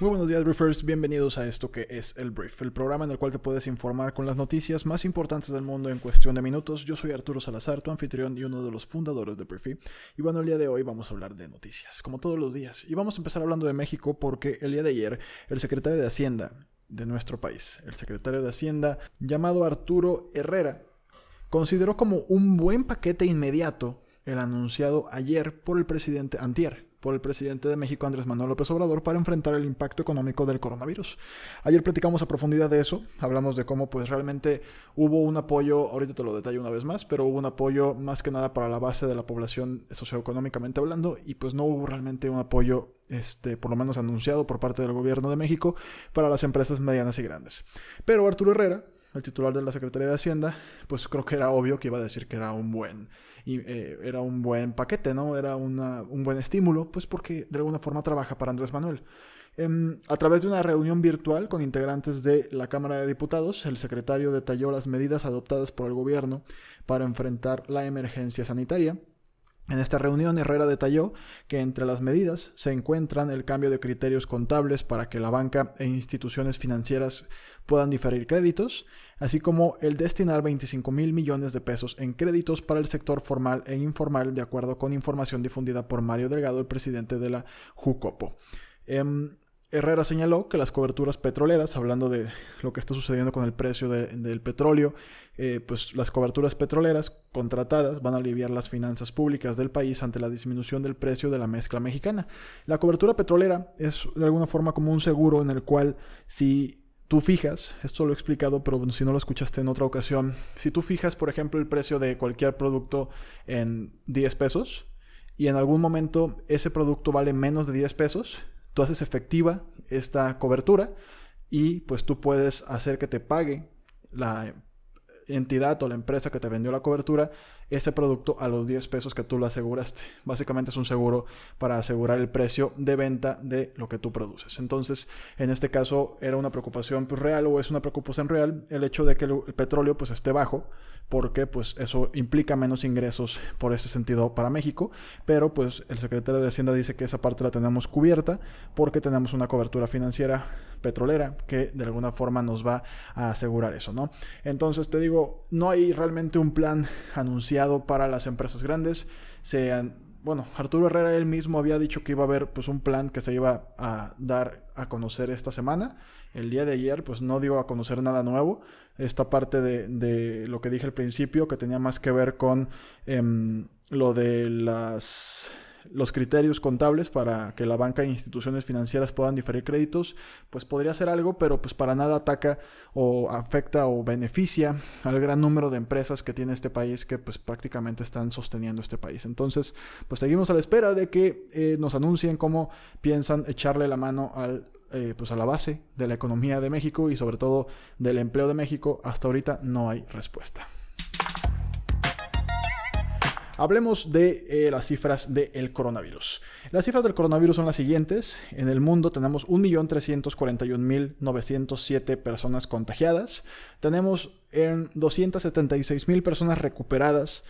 Muy buenos días, Briefers. Bienvenidos a esto que es el Brief, el programa en el cual te puedes informar con las noticias más importantes del mundo en cuestión de minutos. Yo soy Arturo Salazar, tu anfitrión y uno de los fundadores de Briefy. Y bueno, el día de hoy vamos a hablar de noticias, como todos los días. Y vamos a empezar hablando de México porque el día de ayer el secretario de Hacienda de nuestro país, el secretario de Hacienda llamado Arturo Herrera, consideró como un buen paquete inmediato el anunciado ayer por el presidente Antier por el presidente de México Andrés Manuel López Obrador para enfrentar el impacto económico del coronavirus. Ayer platicamos a profundidad de eso, hablamos de cómo pues realmente hubo un apoyo, ahorita te lo detallo una vez más, pero hubo un apoyo más que nada para la base de la población socioeconómicamente hablando y pues no hubo realmente un apoyo este, por lo menos anunciado por parte del gobierno de México para las empresas medianas y grandes. Pero Arturo Herrera, el titular de la Secretaría de Hacienda, pues creo que era obvio que iba a decir que era un buen y eh, era un buen paquete, ¿no? Era un buen estímulo, pues porque de alguna forma trabaja para Andrés Manuel. Em, a través de una reunión virtual con integrantes de la Cámara de Diputados, el secretario detalló las medidas adoptadas por el gobierno para enfrentar la emergencia sanitaria. En esta reunión, Herrera detalló que entre las medidas se encuentran el cambio de criterios contables para que la banca e instituciones financieras puedan diferir créditos, así como el destinar 25 mil millones de pesos en créditos para el sector formal e informal, de acuerdo con información difundida por Mario Delgado, el presidente de la Jucopo. Em, Herrera señaló que las coberturas petroleras, hablando de lo que está sucediendo con el precio del petróleo, eh, pues las coberturas petroleras contratadas van a aliviar las finanzas públicas del país ante la disminución del precio de la mezcla mexicana. La cobertura petrolera es de alguna forma como un seguro en el cual si tú fijas, esto lo he explicado, pero si no lo escuchaste en otra ocasión, si tú fijas, por ejemplo, el precio de cualquier producto en 10 pesos y en algún momento ese producto vale menos de 10 pesos, tú haces efectiva esta cobertura y pues tú puedes hacer que te pague la entidad o la empresa que te vendió la cobertura ese producto a los 10 pesos que tú lo aseguraste. Básicamente es un seguro para asegurar el precio de venta de lo que tú produces. Entonces, en este caso era una preocupación pues, real o es una preocupación real el hecho de que el, petróleo pues esté bajo porque pues eso implica menos ingresos por ese sentido para México, pero pues el secretario de Hacienda dice que esa parte la tenemos cubierta porque tenemos una cobertura financiera petrolera que de alguna forma nos va a asegurar eso, ¿no? Entonces te digo, no hay realmente un plan anunciado para las empresas grandes. Se bueno, Arturo Herrera él mismo había dicho que iba a haber pues un plan que se iba a dar a conocer esta semana. El día de ayer pues no dio a conocer nada nuevo. Esta parte de, lo que dije al principio que tenía más que ver con em, lo de las los criterios contables para que la banca e instituciones financieras puedan diferir créditos, pues podría ser algo, pero pues para nada ataca o afecta o beneficia al gran número de empresas que tiene este país que pues prácticamente están sosteniendo este país. Entonces, pues seguimos a la espera de que eh, nos anuncien cómo piensan echarle la mano al eh, pues a la base de la economía de México y sobre todo del empleo de México, hasta ahorita no hay respuesta. Hablemos de eh, las cifras del coronavirus. Las cifras del coronavirus son las siguientes. En el mundo tenemos 1.341.907 personas contagiadas. Tenemos en 276.000 personas recuperadas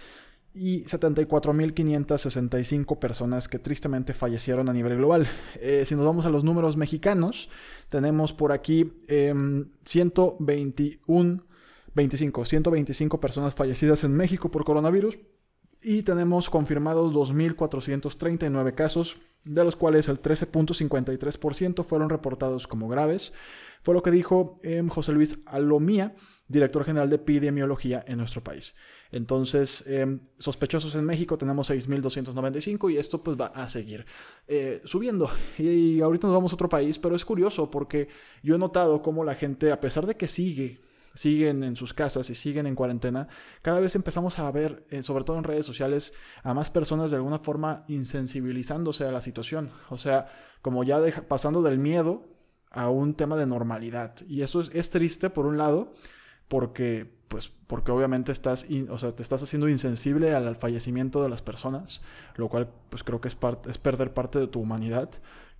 y 74.565 personas que tristemente fallecieron a nivel global. Eh, si nos vamos a los números mexicanos, tenemos por aquí 121, 25, 125 personas fallecidas en México por coronavirus y tenemos confirmados 2.439 casos, de los cuales el 13.53% fueron reportados como graves. Fue lo que dijo em, José Luis Alomía, director general de epidemiología en nuestro país. Entonces, em, sospechosos en México tenemos 6.295 y esto pues va a seguir eh, subiendo. Y, ahorita nos vamos a otro país, pero es curioso porque yo he notado cómo la gente, a pesar de que sigue siguen en sus casas y siguen en cuarentena, cada vez empezamos a ver, eh, sobre todo en redes sociales, a más personas de alguna forma insensibilizándose a la situación. O sea, como ya pasando del miedo a un tema de normalidad. Y eso es, triste por un lado, porque pues porque obviamente estás, o sea, te estás haciendo insensible al, fallecimiento de las personas, lo cual pues creo que es, es perder parte de tu humanidad.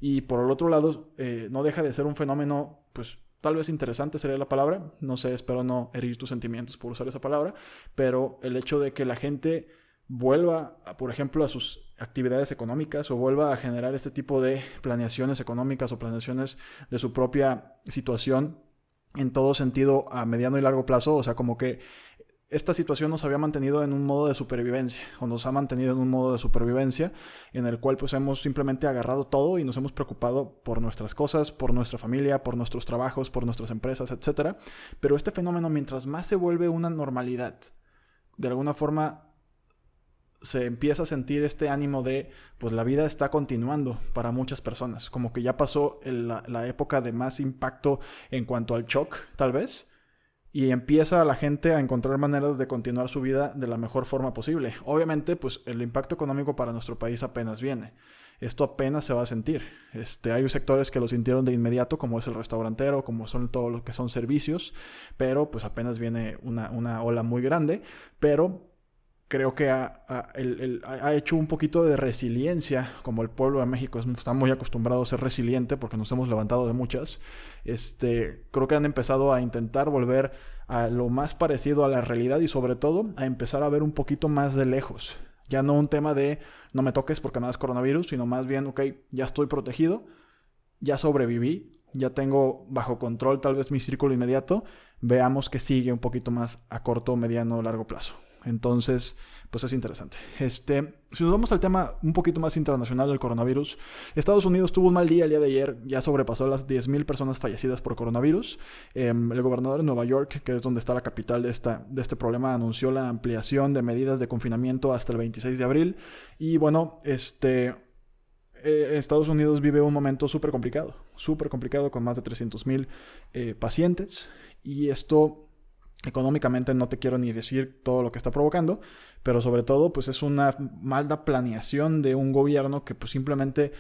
Y por el otro lado, eh, no deja de ser un fenómeno, pues tal vez interesante sería la palabra, no sé, espero no herir tus sentimientos por usar esa palabra, pero el hecho de que la gente vuelva, por ejemplo, a sus actividades económicas o vuelva a generar este tipo de planeaciones económicas o planeaciones de su propia situación en todo sentido a mediano y largo plazo, o sea, como que esta situación nos había mantenido en un modo de supervivencia, o nos ha mantenido en un modo de supervivencia, en el cual pues hemos simplemente agarrado todo y nos hemos preocupado por nuestras cosas, por nuestra familia, por nuestros trabajos, por nuestras empresas, etc. Pero este fenómeno, mientras más se vuelve una normalidad, de alguna forma se empieza a sentir este ánimo de, pues la vida está continuando para muchas personas, como que ya pasó la, época de más impacto en cuanto al shock, tal vez, y empieza la gente a encontrar maneras de continuar su vida de la mejor forma posible. Obviamente, pues el impacto económico para nuestro país apenas viene. Esto apenas se va a sentir. Este, hay sectores que lo sintieron de inmediato, como es el restaurantero, como son todo lo que son servicios, pero pues apenas viene una, una ola muy grande. Pero creo que ha, hecho un poquito de resiliencia, como el pueblo de México está muy acostumbrado a ser resiliente porque nos hemos levantado de muchas. Este, creo que han empezado a intentar volver a lo más parecido a la realidad y sobre todo a empezar a ver un poquito más de lejos. Ya no un tema de no me toques porque me das coronavirus, sino más bien, ok, ya estoy protegido, ya sobreviví, ya tengo bajo control tal vez mi círculo inmediato, veamos que sigue un poquito más a corto, mediano, largo plazo. Entonces, pues es interesante. Este, si nos vamos al tema un poquito más internacional del coronavirus, Estados Unidos tuvo un mal día el día de ayer, ya sobrepasó las 10.000 personas fallecidas por coronavirus. Em, el gobernador de Nueva York, que es donde está la capital de, esta, de este problema, anunció la ampliación de medidas de confinamiento hasta el 26 de abril. Y bueno, este, eh, Estados Unidos vive un momento súper complicado, súper complicado con más de 300.000 eh, pacientes. Y esto Económicamente no te quiero ni decir todo lo que está provocando, pero sobre todo pues es una mala planeación de un gobierno que pues simplemente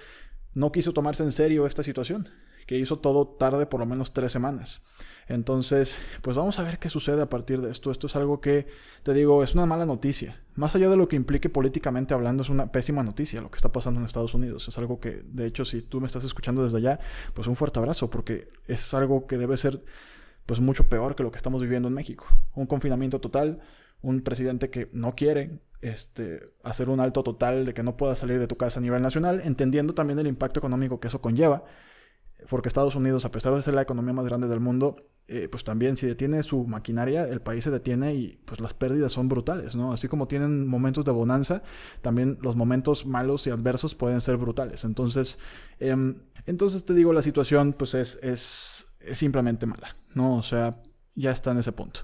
no quiso tomarse en serio esta situación, que hizo todo tarde por lo menos tres semanas. Entonces, pues vamos a ver qué sucede a partir de esto. Esto es algo que, te digo, es una mala noticia. Más allá de lo que implique políticamente hablando, es una pésima noticia lo que está pasando en Estados Unidos. Es algo que, de hecho, si tú me estás escuchando desde allá, pues un fuerte abrazo, porque es algo que debe ser pues mucho peor que lo que estamos viviendo en México. Un confinamiento total, un presidente que no quiere este, hacer un alto total de que no pueda salir de tu casa a nivel nacional, entendiendo también el impacto económico que eso conlleva, porque Estados Unidos, a pesar de ser la economía más grande del mundo, eh, pues también si detiene su maquinaria, el país se detiene y pues las pérdidas son brutales, ¿no? Así como tienen momentos de bonanza, también los momentos malos y adversos pueden ser brutales. Entonces, em, entonces te digo, la situación pues es, es es simplemente mala, ¿no? O sea, ya está en ese punto.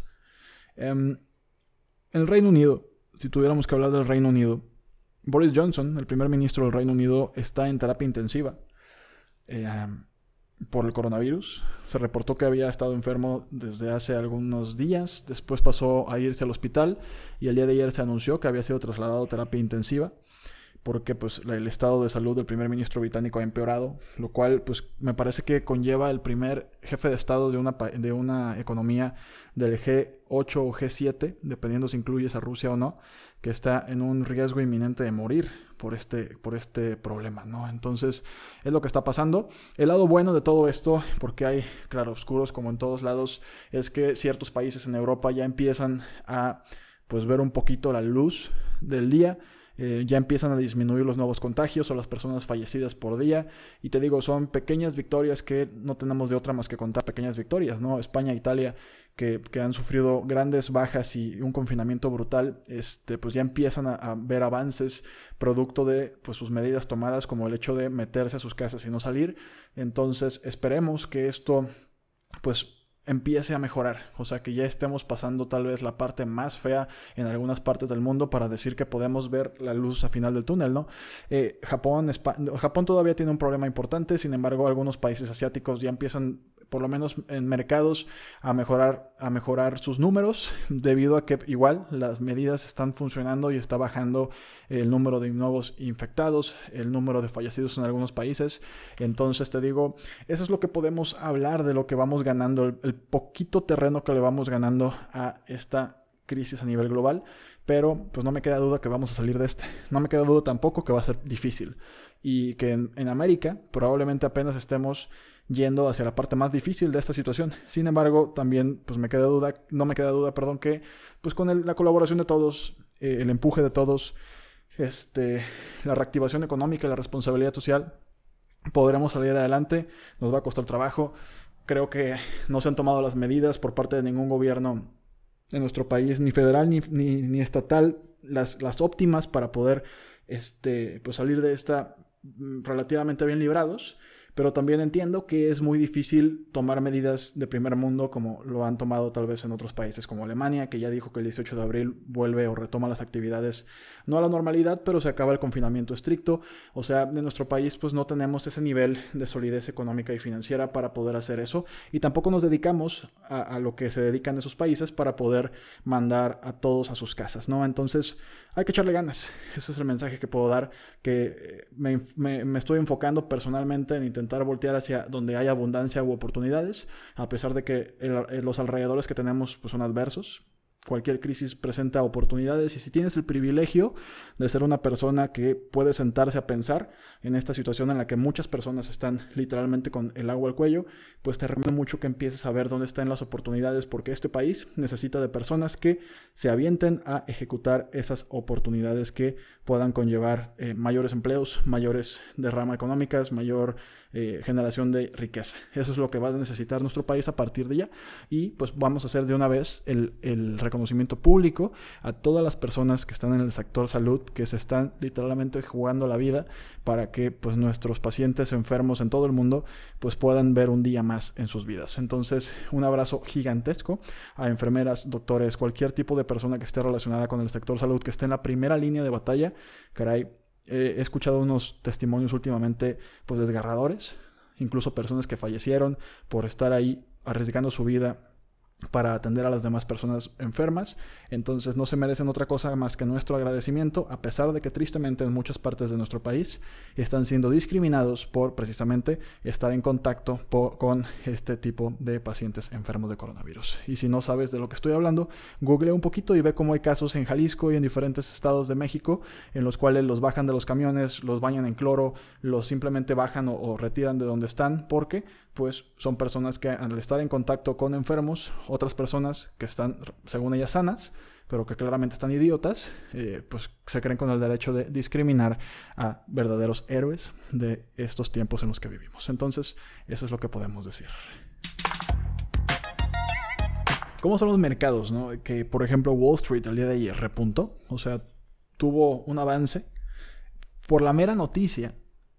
Em, en el Reino Unido, si tuviéramos que hablar del Reino Unido, Boris Johnson, el primer ministro del Reino Unido, está en terapia intensiva eh, por el coronavirus. Se reportó que había estado enfermo desde hace algunos días, después pasó a irse al hospital y el día de ayer se anunció que había sido trasladado a terapia intensiva porque pues el estado de salud del primer ministro británico ha empeorado, lo cual pues me parece que conlleva el primer jefe de estado de una, de una economía del G8 o G7, dependiendo si incluyes a Rusia o no, que está en un riesgo inminente de morir por este, por este problema, ¿no? Entonces es lo que está pasando. El lado bueno de todo esto, porque hay claroscuros como en todos lados, es que ciertos países en Europa ya empiezan a pues ver un poquito la luz del día eh, ya empiezan a disminuir los nuevos contagios o las personas fallecidas por día. Y te digo, son pequeñas victorias que no tenemos de otra más que contar pequeñas victorias, ¿no? España, Italia, que, han sufrido grandes bajas y un confinamiento brutal, este, pues ya empiezan a, a, ver avances producto de pues, sus medidas tomadas, como el hecho de meterse a sus casas y no salir. Entonces, esperemos que esto, pues empiece a mejorar, o sea que ya estemos pasando tal vez la parte más fea en algunas partes del mundo para decir que podemos ver la luz a final del túnel, ¿no? Eh, Japón, Japón todavía tiene un problema importante, sin embargo algunos países asiáticos ya empiezan por lo menos en mercados, a mejorar, a mejorar sus números, debido a que igual las medidas están funcionando y está bajando el número de nuevos infectados, el número de fallecidos en algunos países. Entonces te digo, eso es lo que podemos hablar de lo que vamos ganando, el, poquito terreno que le vamos ganando a esta crisis a nivel global. Pero pues no me queda duda que vamos a salir de este. No me queda duda tampoco que va a ser difícil. Y que en, en América probablemente apenas estemos yendo hacia la parte más difícil de esta situación. Sin embargo, también pues me queda duda, no me queda duda, perdón, que pues con la colaboración de todos, eh, el empuje de todos, este, la reactivación económica y la responsabilidad social, podremos salir adelante. Nos va a costar trabajo. Creo que no se han tomado las medidas por parte de ningún gobierno en nuestro país, ni federal ni, ni, estatal, las, las óptimas para poder este, pues salir de esta mm, relativamente bien librados pero también entiendo que es muy difícil tomar medidas de primer mundo como lo han tomado tal vez en otros países como Alemania, que ya dijo que el 18 de abril vuelve o retoma las actividades no a la normalidad, pero se acaba el confinamiento estricto. O sea, en nuestro país pues no tenemos ese nivel de solidez económica y financiera para poder hacer eso y tampoco nos dedicamos a, lo que se dedican esos países para poder mandar a todos a sus casas, ¿no? Entonces hay que echarle ganas. Ese es el mensaje que puedo dar, que me, me, estoy enfocando personalmente en intentar voltear hacia donde hay abundancia u oportunidades, a pesar de que los alrededores que tenemos pues, son adversos cualquier crisis presenta oportunidades y si tienes el privilegio de ser una persona que puede sentarse a pensar en esta situación en la que muchas personas están literalmente con el agua al cuello, pues te recomiendo mucho que empieces a ver dónde están las oportunidades porque este país necesita de personas que se avienten a ejecutar esas oportunidades que puedan conllevar eh, mayores empleos, mayores derramas económicas, mayor eh, generación de riqueza. Eso es lo que va a necesitar nuestro país a partir de ya. Y pues vamos a hacer de una vez el, el reconocimiento público a todas las personas que están en el sector salud, que se están literalmente jugando la vida para que pues nuestros pacientes enfermos en todo el mundo pues puedan ver un día más en sus vidas. Entonces, un abrazo gigantesco a enfermeras, doctores, cualquier tipo de persona que esté relacionada con el sector salud, que esté en la primera línea de batalla. Caray, he escuchado unos testimonios últimamente pues desgarradores, incluso personas que fallecieron por estar ahí arriesgando su vida para atender a las demás personas enfermas. Entonces no se merecen otra cosa más que nuestro agradecimiento, a pesar de que tristemente en muchas partes de nuestro país están siendo discriminados por precisamente estar en contacto con este tipo de pacientes enfermos de coronavirus. Y si no sabes de lo que estoy hablando, google un poquito y ve cómo hay casos en Jalisco y en diferentes estados de México en los cuales los bajan de los camiones, los bañan en cloro, los simplemente bajan o, o retiran de donde están porque pues son personas que al estar en contacto con enfermos, otras personas que están, según ellas, sanas, pero que claramente están idiotas, eh, pues se creen con el derecho de discriminar a verdaderos héroes de estos tiempos en los que vivimos. Entonces, eso es lo que podemos decir. ¿Cómo son los mercados? No? Que, por ejemplo, Wall Street el día de ayer repuntó, o sea, tuvo un avance por la mera noticia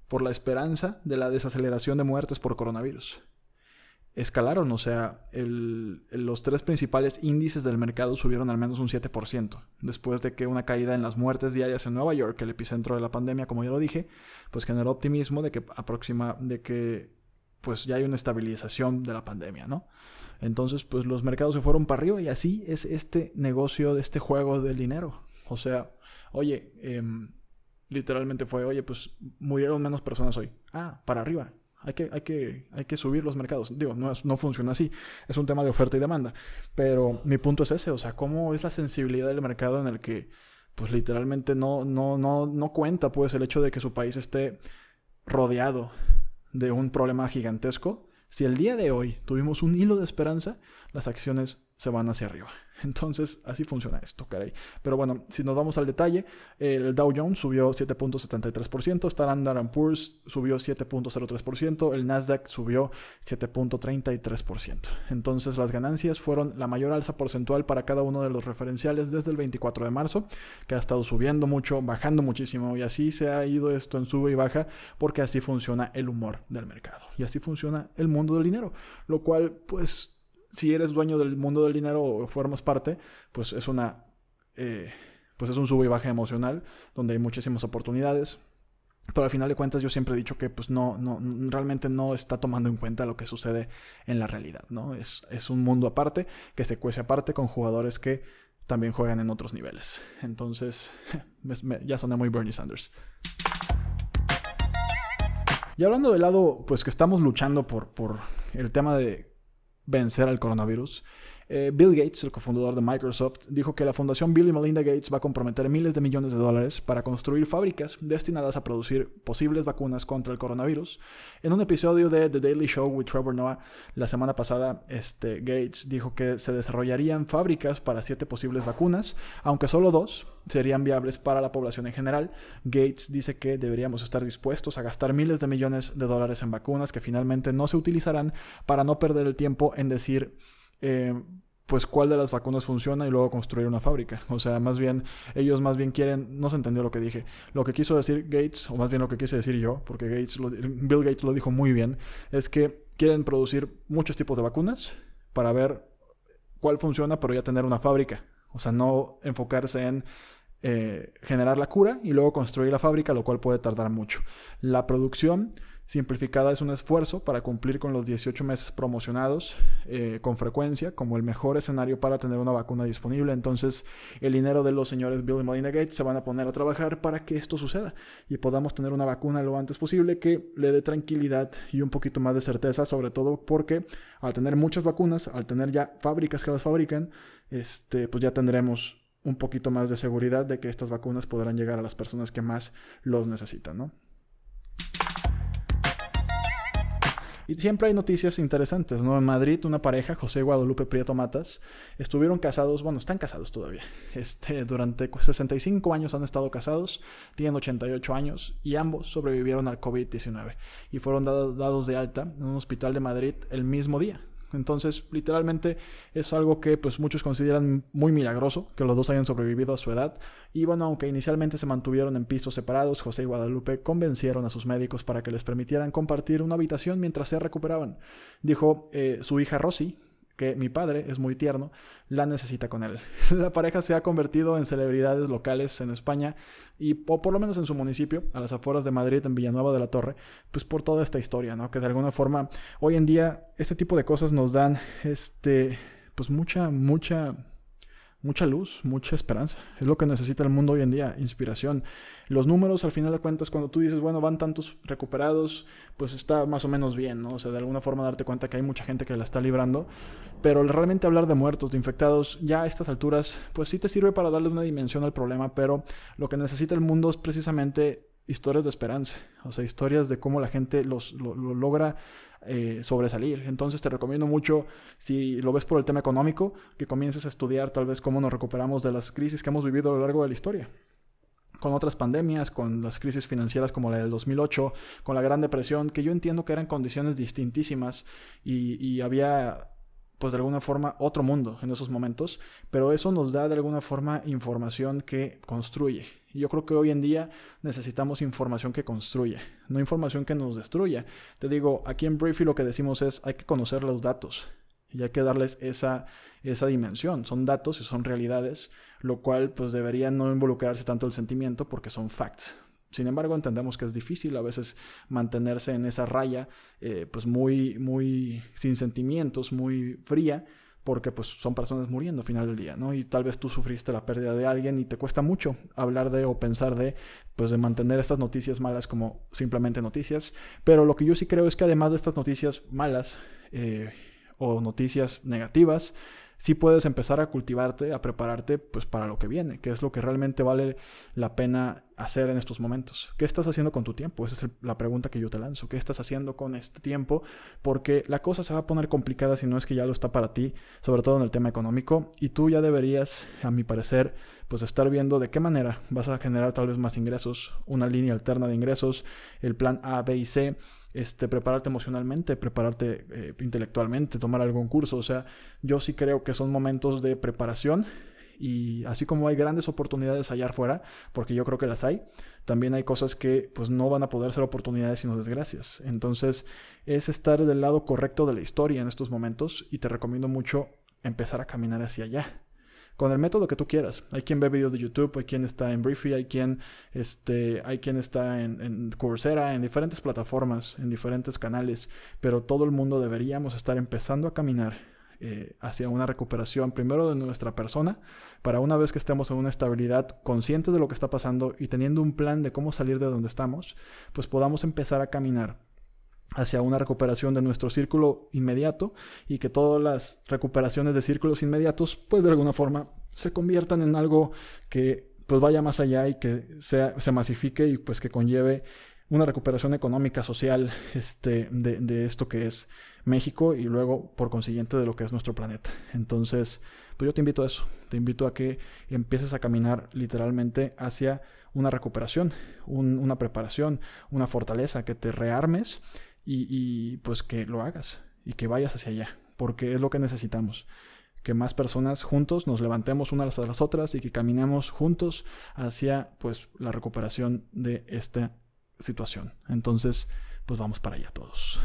por la esperanza de la desaceleración de muertes por coronavirus. Escalaron, o sea, los tres principales índices del mercado subieron al menos un 7%, después de que una caída en las muertes diarias en Nueva York, el epicentro de la pandemia, como ya lo dije, pues generó optimismo de que aproxima, de que pues ya hay una estabilización de la pandemia, ¿no? Entonces, pues los mercados se fueron para arriba y así es este negocio de este juego del dinero. O sea, oye, eh, literalmente fue, oye, pues murieron menos personas hoy. Ah, para arriba. Hay que, hay que, hay que subir los mercados. Digo, no, no funciona así. Es un tema de oferta y demanda. Pero mi punto es ese, o sea, cómo es la sensibilidad del mercado en el que, pues literalmente no, no, no, no cuenta, pues, el hecho de que su país esté rodeado de un problema gigantesco. Si el día de hoy tuvimos un hilo de esperanza, las acciones se van hacia arriba. Entonces, así funciona esto, caray. Pero bueno, si nos vamos al detalle, el Dow Jones subió 7.73%, Standard Poor's subió 7.03%, el Nasdaq subió 7.33%. Entonces, las ganancias fueron la mayor alza porcentual para cada uno de los referenciales desde el 24 de marzo, que ha estado subiendo mucho, bajando muchísimo, y así se ha ido esto en sube y baja, porque así funciona el humor del mercado. Y así funciona el mundo del dinero, lo cual, pues, si eres dueño del mundo del dinero o formas parte, pues es una, eh, pues es un sube y baja emocional donde hay muchísimas oportunidades. Pero al final de cuentas yo siempre he dicho que pues no, no, realmente no está tomando en cuenta lo que sucede en la realidad, ¿no? Es, es un mundo aparte, que se cuece aparte con jugadores que también juegan en otros niveles. Entonces, ya soné muy Bernie Sanders. Y hablando del lado, pues que estamos luchando por, por el tema de vencer al coronavirus, eh, Bill Gates, el cofundador de Microsoft, dijo que la fundación Bill y Melinda Gates va a comprometer miles de millones de dólares para construir fábricas destinadas a producir posibles vacunas contra el coronavirus. En un episodio de The Daily Show with Trevor Noah la semana pasada, este, Gates dijo que se desarrollarían fábricas para siete posibles vacunas, aunque solo dos serían viables para la población en general. Gates dice que deberíamos estar dispuestos a gastar miles de millones de dólares en vacunas que finalmente no se utilizarán para no perder el tiempo en decir eh, pues cuál de las vacunas funciona y luego construir una fábrica. O sea, más bien, ellos más bien quieren, no se entendió lo que dije. Lo que quiso decir Gates, o más bien lo que quise decir yo, porque Gates Bill Gates lo dijo muy bien, es que quieren producir muchos tipos de vacunas para ver cuál funciona, pero ya tener una fábrica. O sea, no enfocarse en eh, generar la cura y luego construir la fábrica, lo cual puede tardar mucho. La producción Simplificada es un esfuerzo para cumplir con los 18 meses promocionados eh, con frecuencia como el mejor escenario para tener una vacuna disponible. Entonces, el dinero de los señores Bill y Melinda Gates se van a poner a trabajar para que esto suceda y podamos tener una vacuna lo antes posible que le dé tranquilidad y un poquito más de certeza, sobre todo porque al tener muchas vacunas, al tener ya fábricas que las fabrican, este, pues ya tendremos un poquito más de seguridad de que estas vacunas podrán llegar a las personas que más los necesitan, ¿no? Y siempre hay noticias interesantes, ¿no? En Madrid, una pareja, José Guadalupe Prieto Matas, estuvieron casados, bueno, están casados todavía. Este, durante 65 años han estado casados, tienen 88 años y ambos sobrevivieron al COVID-19 y fueron dados de alta en un hospital de Madrid el mismo día. Entonces, literalmente es algo que pues muchos consideran muy milagroso que los dos hayan sobrevivido a su edad. Y bueno, aunque inicialmente se mantuvieron en pisos separados, José y Guadalupe convencieron a sus médicos para que les permitieran compartir una habitación mientras se recuperaban. Dijo eh, su hija Rosy, que mi padre es muy tierno, la necesita con él. La pareja se ha convertido en celebridades locales en España y por lo menos en su municipio, a las afueras de Madrid, en Villanueva de la Torre, pues por toda esta historia, ¿no? Que de alguna forma hoy en día este tipo de cosas nos dan, este, pues mucha, mucha mucha luz, mucha esperanza. Es lo que necesita el mundo hoy en día, inspiración. Los números, al final de cuentas, cuando tú dices, bueno, van tantos recuperados, pues está más o menos bien, ¿no? O sea, de alguna forma darte cuenta que hay mucha gente que la está librando. Pero realmente hablar de muertos, de infectados, ya a estas alturas, pues sí te sirve para darle una dimensión al problema, pero lo que necesita el mundo es precisamente historias de esperanza, o sea, historias de cómo la gente los, lo logra eh, sobresalir. Entonces te recomiendo mucho, si lo ves por el tema económico, que comiences a estudiar tal vez cómo nos recuperamos de las crisis que hemos vivido a lo largo de la historia con otras pandemias, con las crisis financieras como la del 2008, con la Gran Depresión, que yo entiendo que eran condiciones distintísimas y, y había pues de alguna forma otro mundo en esos momentos, pero eso nos da de alguna forma información que construye. Y yo creo que hoy en día necesitamos información que construya, no información que nos destruya. Te digo, aquí en Briefy lo que decimos es hay que conocer los datos y hay que darles esa, esa dimensión. Son datos y son realidades, lo cual pues debería no involucrarse tanto el sentimiento porque son facts. Sin embargo, entendemos que es difícil a veces mantenerse en esa raya, eh, pues muy, muy sin sentimientos, muy fría, porque pues son personas muriendo al final del día, ¿no? Y tal vez tú sufriste la pérdida de alguien y te cuesta mucho hablar de o pensar de, pues de mantener estas noticias malas como simplemente noticias. Pero lo que yo sí creo es que además de estas noticias malas eh, o noticias negativas, sí puedes empezar a cultivarte, a prepararte pues para lo que viene, que es lo que realmente vale la pena hacer en estos momentos. ¿Qué estás haciendo con tu tiempo? Esa es la pregunta que yo te lanzo. ¿Qué estás haciendo con este tiempo? Porque la cosa se va a poner complicada si no es que ya lo está para ti, sobre todo en el tema económico, y tú ya deberías, a mi parecer, pues estar viendo de qué manera vas a generar tal vez más ingresos, una línea alterna de ingresos, el plan A, B y C este, prepararte emocionalmente, prepararte eh, intelectualmente, tomar algún curso. O sea, yo sí creo que son momentos de preparación y así como hay grandes oportunidades allá afuera, porque yo creo que las hay, también hay cosas que pues no van a poder ser oportunidades sino desgracias. Entonces es estar del lado correcto de la historia en estos momentos y te recomiendo mucho empezar a caminar hacia allá. con el método que tú quieras. Hay quien ve videos de YouTube, hay quien está en Briefy, hay quien, este, hay quien está en, en Coursera, en diferentes plataformas, en diferentes canales, pero todo el mundo deberíamos estar empezando a caminar eh, hacia una recuperación primero de nuestra persona, para una vez que estemos en una estabilidad, conscientes de lo que está pasando y teniendo un plan de cómo salir de donde estamos, pues podamos empezar a caminar hacia una recuperación de nuestro círculo inmediato y que todas las recuperaciones de círculos inmediatos, pues de alguna forma se conviertan en algo que pues vaya más allá y que sea, se masifique y pues que conlleve una recuperación económica, social, este, de, de esto que es México y luego por consiguiente de lo que es nuestro planeta. Entonces, pues yo te invito a eso, te invito a que empieces a caminar literalmente hacia una recuperación, una preparación, una fortaleza, que te rearmes y, y pues que lo hagas y que vayas hacia allá, porque es lo que necesitamos que más personas juntos nos levantemos unas a las otras y que caminemos juntos hacia pues la recuperación de esta situación. Entonces, pues vamos para allá todos.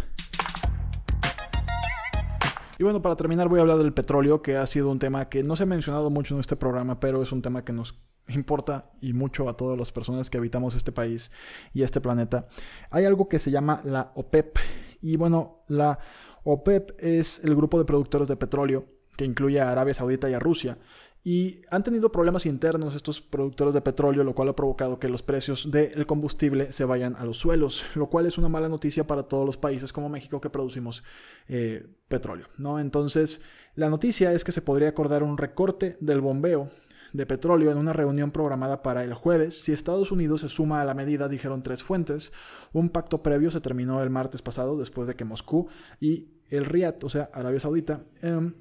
Y bueno, para terminar voy a hablar del petróleo, que ha sido un tema que no se ha mencionado mucho en este programa, pero es un tema que nos importa y mucho a todas las personas que habitamos este país y este planeta. Hay algo que se llama la OPEP. Y bueno, la OPEP es el grupo de productores de petróleo que incluye a Arabia Saudita y a Rusia. Y han tenido problemas internos estos productores de petróleo, lo cual ha provocado que los precios del combustible se vayan a los suelos, lo cual es una mala noticia para todos los países como México que producimos eh, petróleo. ¿no? Entonces, la noticia es que se podría acordar un recorte del bombeo de petróleo en una reunión programada para el jueves. Si Estados Unidos se suma a la medida, dijeron tres fuentes. Un pacto previo se terminó el martes pasado después de que Moscú y el Riyadh, o sea, Arabia Saudita, em,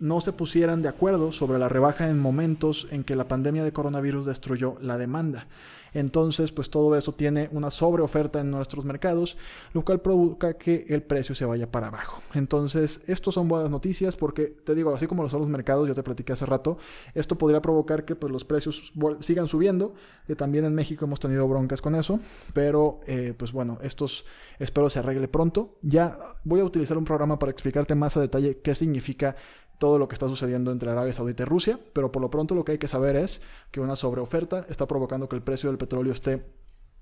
no se pusieran de acuerdo sobre la rebaja en momentos en que la pandemia de coronavirus destruyó la demanda. Entonces, pues todo eso tiene una sobreoferta en nuestros mercados, lo cual provoca que el precio se vaya para abajo. Entonces, estos son buenas noticias porque, te digo, así como lo son los mercados, yo te platiqué hace rato, esto podría provocar que pues, los precios sigan subiendo, también en México hemos tenido broncas con eso, pero eh, pues bueno, estos espero se arregle pronto. Ya voy a utilizar un programa para explicarte más a detalle qué significa todo lo que está sucediendo entre Arabia Saudita y Rusia, pero por lo pronto lo que hay que saber es que una sobreoferta está provocando que el precio del petróleo esté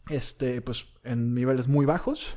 este, pues, en niveles muy bajos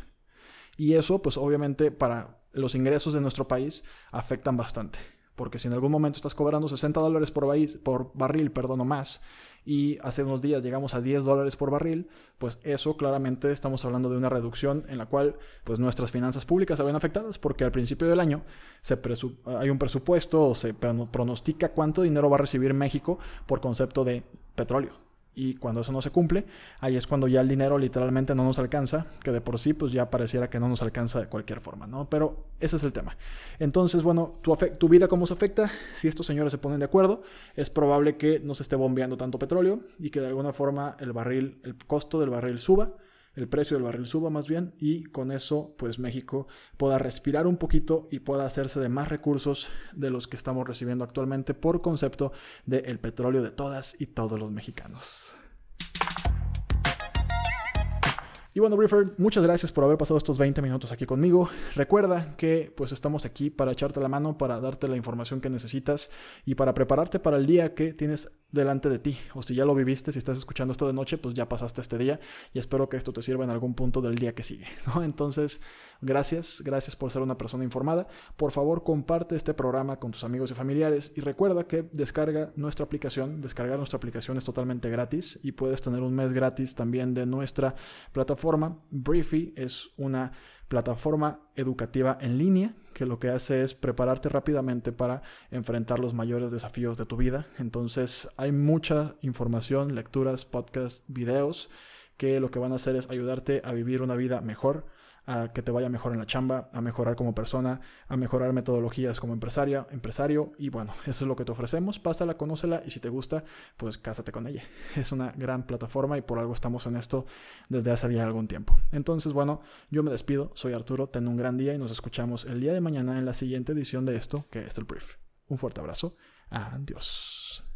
y eso pues obviamente para los ingresos de nuestro país afectan bastante. Porque si en algún momento estás cobrando 60 dólares por, por barril, perdón, o más, y hace unos días llegamos a 10 dólares por barril, pues eso claramente estamos hablando de una reducción en la cual pues nuestras finanzas públicas se ven afectadas porque al principio del año se hay un presupuesto o se pronostica cuánto dinero va a recibir México por concepto de petróleo y cuando eso no se cumple, ahí es cuando ya el dinero literalmente no nos alcanza, que de por sí pues ya pareciera que no nos alcanza de cualquier forma, ¿no? Pero ese es el tema. Entonces, bueno, tu, tu vida cómo se afecta, si estos señores se ponen de acuerdo, es probable que no se esté bombeando tanto petróleo y que de alguna forma el barril, el costo del barril suba el precio del barril suba más bien y con eso pues México pueda respirar un poquito y pueda hacerse de más recursos de los que estamos recibiendo actualmente por concepto del petróleo de todas y todos los mexicanos. Y bueno, Briefer, muchas gracias por haber pasado estos 20 minutos aquí conmigo. Recuerda que pues estamos aquí para echarte la mano, para darte la información que necesitas y para prepararte para el día que tienes delante de ti. O si ya lo viviste, si estás escuchando esto de noche, pues ya pasaste este día y espero que esto te sirva en algún punto del día que sigue. Entonces, gracias, gracias por ser una persona informada. Por favor, comparte este programa con tus amigos y familiares y recuerda que descarga nuestra aplicación. Descargar nuestra aplicación es totalmente gratis y puedes tener un mes gratis también de nuestra plataforma. Briefy es una plataforma educativa en línea que lo que hace es prepararte rápidamente para enfrentar los mayores desafíos de tu vida. Entonces hay mucha información, lecturas, podcasts, videos que lo que van a hacer es ayudarte a vivir una vida mejor, a que te vaya mejor en la chamba, a mejorar como persona, a mejorar metodologías como empresaria, empresario y bueno, eso es lo que te ofrecemos, pásala, conócela y si te gusta, pues cásate con ella. Es una gran plataforma y por algo estamos en esto desde hace ya algún tiempo. Entonces, bueno, yo me despido, soy Arturo, ten un gran día y nos escuchamos el día de mañana en la siguiente edición de esto, que es el brief. Un fuerte abrazo, adiós.